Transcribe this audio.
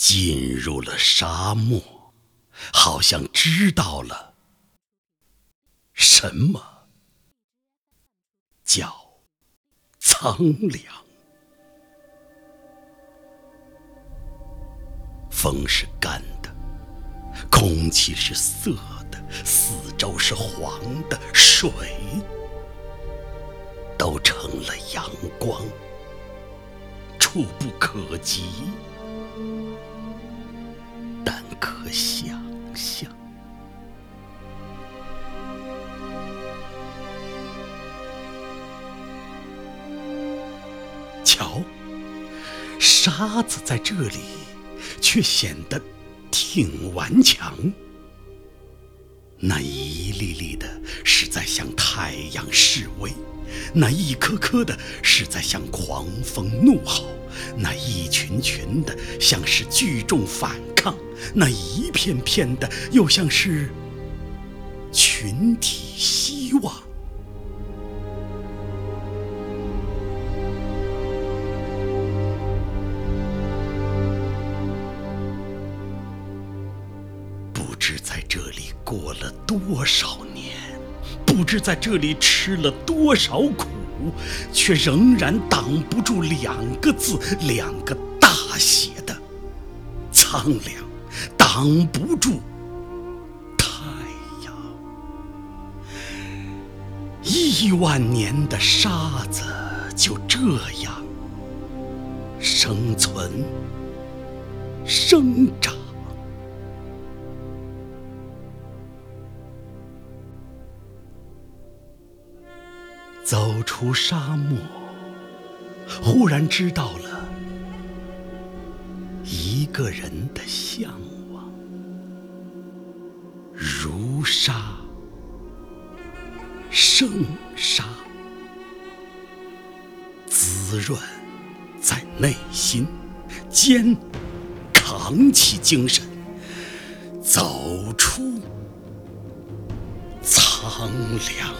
进入了沙漠，好像知道了什么叫苍凉。风是干的，空气是涩的，四周是黄的，水都成了阳光，触不可及。想象，瞧，沙子在这里却显得挺顽强。那一粒粒的向太阳示威，那一颗颗的是在向狂风怒吼。那一群群的像是聚众反抗，那一片片的又像是群体希望。不知在这里过了多少年，不知在这里吃了多少苦。却仍然挡不住两个字，两个大写的苍凉，挡不住太阳。亿万年的沙子就这样生存、生长。走出沙漠，忽然知道了一个人的向往：如沙生沙，滋润在内心，肩扛起精神，走出苍凉。